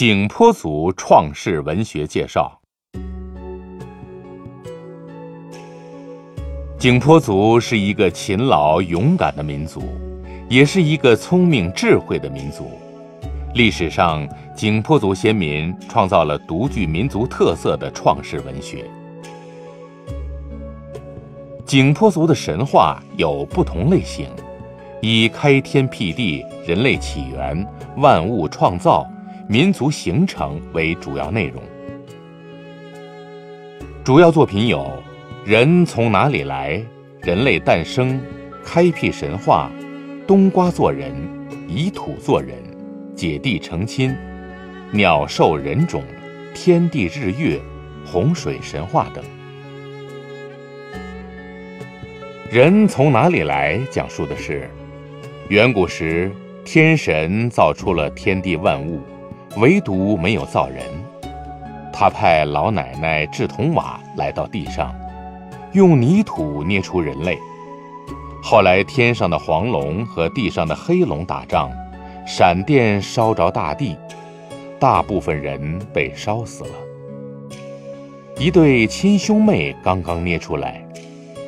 景颇族创世文学介绍。景颇族是一个勤劳勇敢的民族，也是一个聪明智慧的民族。历史上，景颇族先民创造了独具民族特色的创世文学。景颇族的神话有不同类型，以开天辟地、人类起源、万物创造。民族形成为主要内容，主要作品有《人从哪里来》《人类诞生》《开辟神话》《冬瓜做人》《以土做人》《姐弟成亲》《鸟兽人种》《天地日月》《洪水神话》等。《人从哪里来》讲述的是，远古时天神造出了天地万物。唯独没有造人，他派老奶奶智同瓦来到地上，用泥土捏出人类。后来天上的黄龙和地上的黑龙打仗，闪电烧着大地，大部分人被烧死了。一对亲兄妹刚刚捏出来，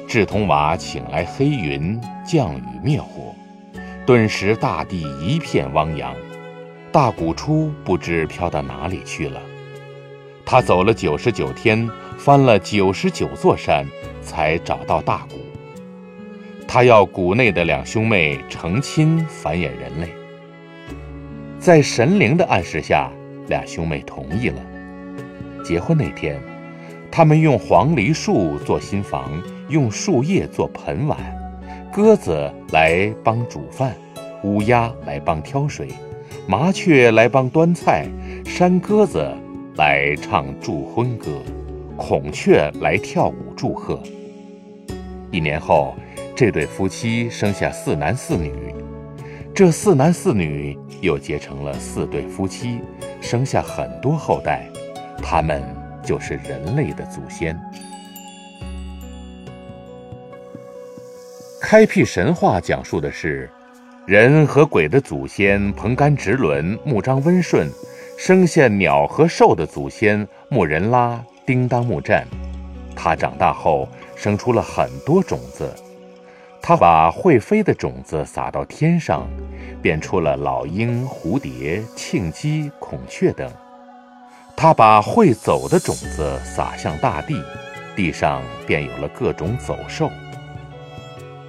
智同瓦请来黑云降雨灭火，顿时大地一片汪洋。大鼓出不知飘到哪里去了，他走了九十九天，翻了九十九座山，才找到大鼓。他要谷内的两兄妹成亲繁衍人类。在神灵的暗示下，俩兄妹同意了。结婚那天，他们用黄梨树做新房，用树叶做盆碗，鸽子来帮煮饭，乌鸦来帮挑水。麻雀来帮端菜，山鸽子来唱祝婚歌，孔雀来跳舞祝贺。一年后，这对夫妻生下四男四女，这四男四女又结成了四对夫妻，生下很多后代，他们就是人类的祖先。开辟神话讲述的是。人和鬼的祖先彭干直伦、木张温顺，生下鸟和兽的祖先木人拉、叮当木战。他长大后生出了很多种子，他把会飞的种子撒到天上，变出了老鹰、蝴蝶、庆鸡、孔雀等。他把会走的种子撒向大地，地上便有了各种走兽。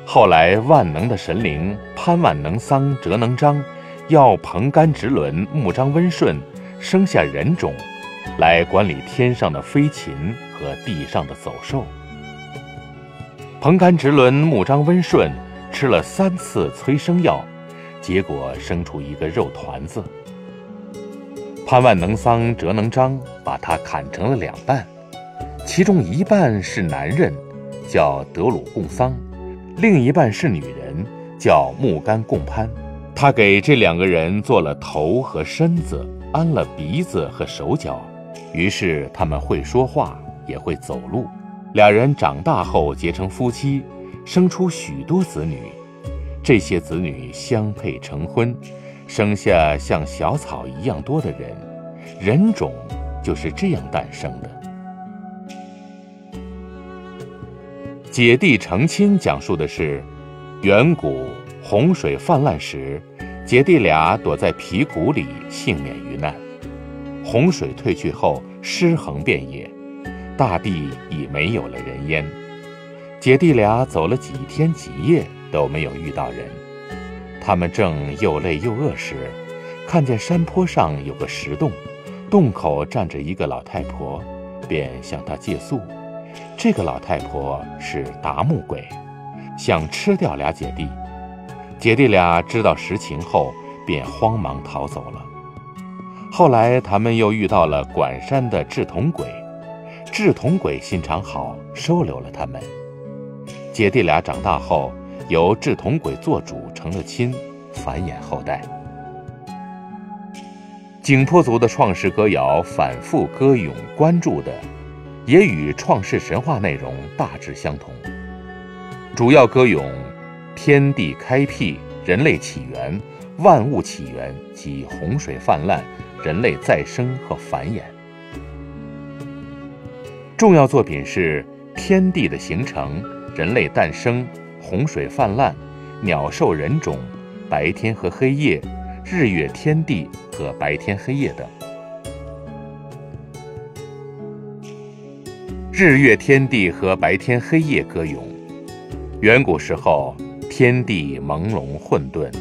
后来，万能的神灵潘万能桑哲能章，要彭干直伦木张温顺生下人种，来管理天上的飞禽和地上的走兽。彭干直伦木张温顺吃了三次催生药，结果生出一个肉团子。潘万能桑哲能章把它砍成了两半，其中一半是男人，叫德鲁贡桑。另一半是女人，叫木干共攀。他给这两个人做了头和身子，安了鼻子和手脚，于是他们会说话，也会走路。俩人长大后结成夫妻，生出许多子女。这些子女相配成婚，生下像小草一样多的人，人种就是这样诞生的。姐弟成亲讲述的是，远古洪水泛滥时，姐弟俩躲在皮谷里幸免于难。洪水退去后，尸横遍野，大地已没有了人烟。姐弟俩走了几天几夜都没有遇到人。他们正又累又饿时，看见山坡上有个石洞，洞口站着一个老太婆，便向她借宿。这个老太婆是达木鬼，想吃掉俩姐弟。姐弟俩知道实情后，便慌忙逃走了。后来他们又遇到了管山的智同鬼，智同鬼心肠好，收留了他们。姐弟俩长大后，由智同鬼做主，成了亲，繁衍后代。景颇族的创世歌谣反复歌咏关注的，也与创世神话内容大致相同，主要歌咏天地开辟、人类起源、万物起源及洪水泛滥、人类再生和繁衍。重要作品是天地的形成、人类诞生、洪水泛滥、鸟兽人种、白天和黑夜。日月天地和白天黑夜等。日月天地和白天黑夜歌咏，远古时候天地朦胧混沌，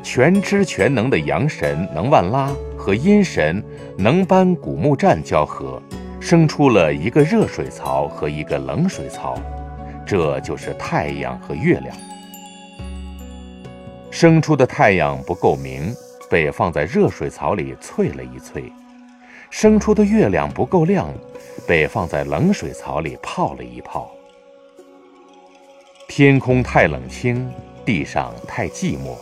全知全能的阳神能万拉和阴神能班古木战交合，生出了一个热水槽和一个冷水槽，这就是太阳和月亮。生出的太阳不够明，被放在热水槽里淬了一淬；生出的月亮不够亮，被放在冷水槽里泡了一泡。天空太冷清，地上太寂寞。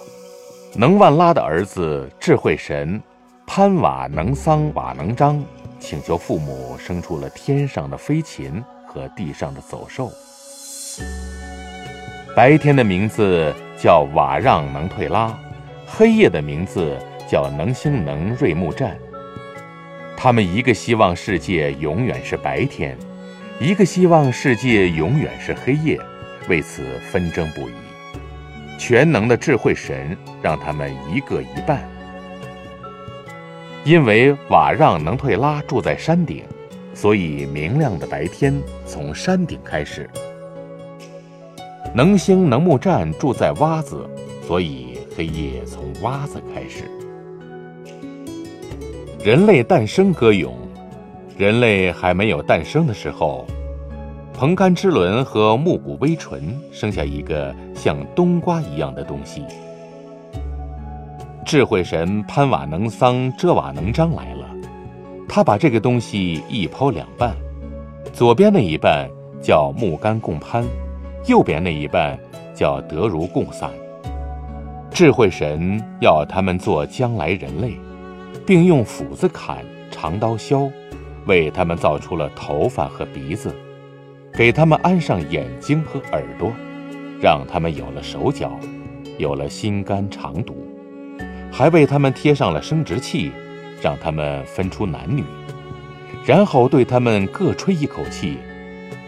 能万拉的儿子智慧神潘瓦能桑瓦能章请求父母生出了天上的飞禽和地上的走兽。白天的名字。叫瓦让能退拉，黑夜的名字叫能星能瑞木战。他们一个希望世界永远是白天，一个希望世界永远是黑夜，为此纷争不已。全能的智慧神让他们一个一半。因为瓦让能退拉住在山顶，所以明亮的白天从山顶开始。能星能木站住在洼子，所以黑夜从洼子开始。人类诞生歌咏，人类还没有诞生的时候，蓬干之轮和木骨微唇生下一个像冬瓜一样的东西。智慧神潘瓦能桑遮瓦能章来了，他把这个东西一剖两半，左边那一半叫木干共攀。右边那一半叫德如共散，智慧神要他们做将来人类，并用斧子砍，长刀削，为他们造出了头发和鼻子，给他们安上眼睛和耳朵，让他们有了手脚，有了心肝肠肚，还为他们贴上了生殖器，让他们分出男女，然后对他们各吹一口气，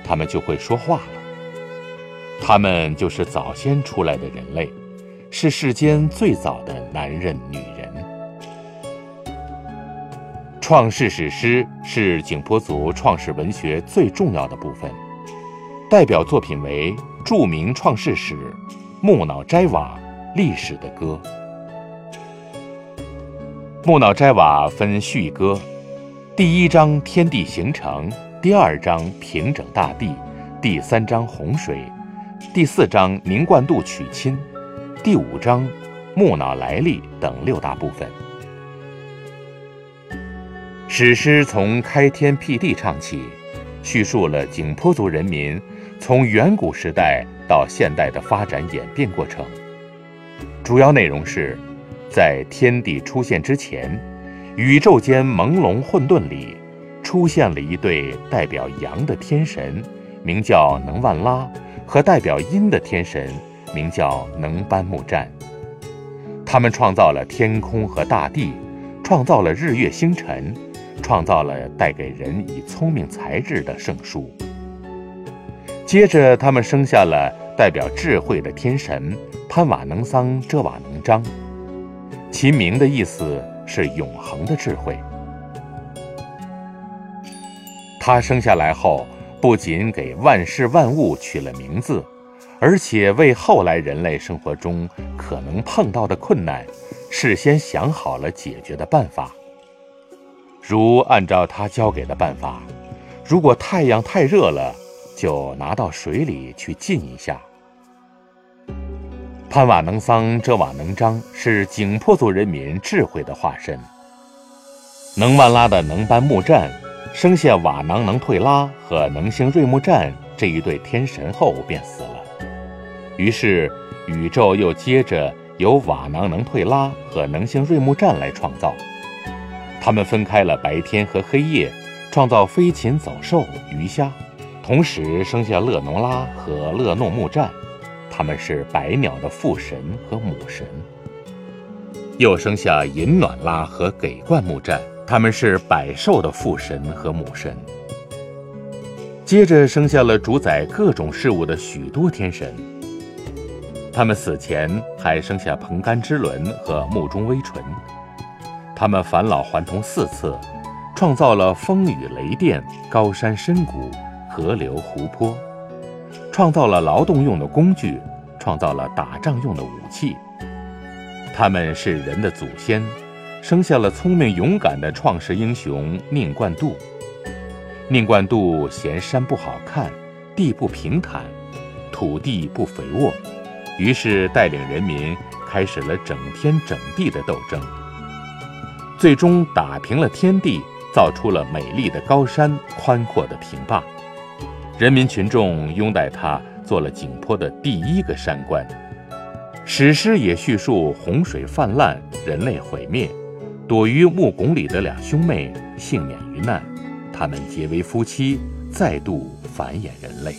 他们就会说话了。他们就是早先出来的人类，是世间最早的男人、女人。创世史诗是景颇族创世文学最重要的部分，代表作品为著名创世史《木脑斋瓦》历史的歌。《木脑斋瓦》分序歌，第一章天地形成，第二章平整大地，第三章洪水。第四章宁冠度娶亲，第五章木脑来历等六大部分。史诗从开天辟地唱起，叙述了景颇族人民从远古时代到现代的发展演变过程。主要内容是，在天地出现之前，宇宙间朦胧混沌里，出现了一对代表阳的天神，名叫能万拉。和代表阴的天神，名叫能班木战。他们创造了天空和大地，创造了日月星辰，创造了带给人以聪明才智的圣书。接着，他们生下了代表智慧的天神潘瓦能桑遮瓦能章，其名的意思是永恒的智慧。他生下来后。不仅给万事万物取了名字，而且为后来人类生活中可能碰到的困难，事先想好了解决的办法。如按照他教给的办法，如果太阳太热了，就拿到水里去浸一下。潘瓦能桑遮瓦能章是景颇族人民智慧的化身，能万拉的能班木战生下瓦囊能退拉和能星瑞木战这一对天神后便死了，于是宇宙又接着由瓦囊能退拉和能星瑞木战来创造。他们分开了白天和黑夜，创造飞禽走兽、鱼虾，同时生下勒农拉和勒诺木战，他们是百鸟的父神和母神。又生下银暖拉和给冠木战，他们是百兽的父神和母神。接着生下了主宰各种事物的许多天神，他们死前还生下彭甘之轮和目中微唇。他们返老还童四次，创造了风雨雷电、高山深谷、河流湖泊，创造了劳动用的工具，创造了打仗用的武器。他们是人的祖先，生下了聪明勇敢的创世英雄宁冠度。宁冠度嫌山不好看，地不平坦，土地不肥沃，于是带领人民开始了整天整地的斗争。最终打平了天地，造出了美丽的高山、宽阔的平坝，人民群众拥戴他做了景颇的第一个山官。史诗也叙述洪水泛滥，人类毁灭，躲于木拱里的两兄妹幸免于难，他们结为夫妻，再度繁衍人类。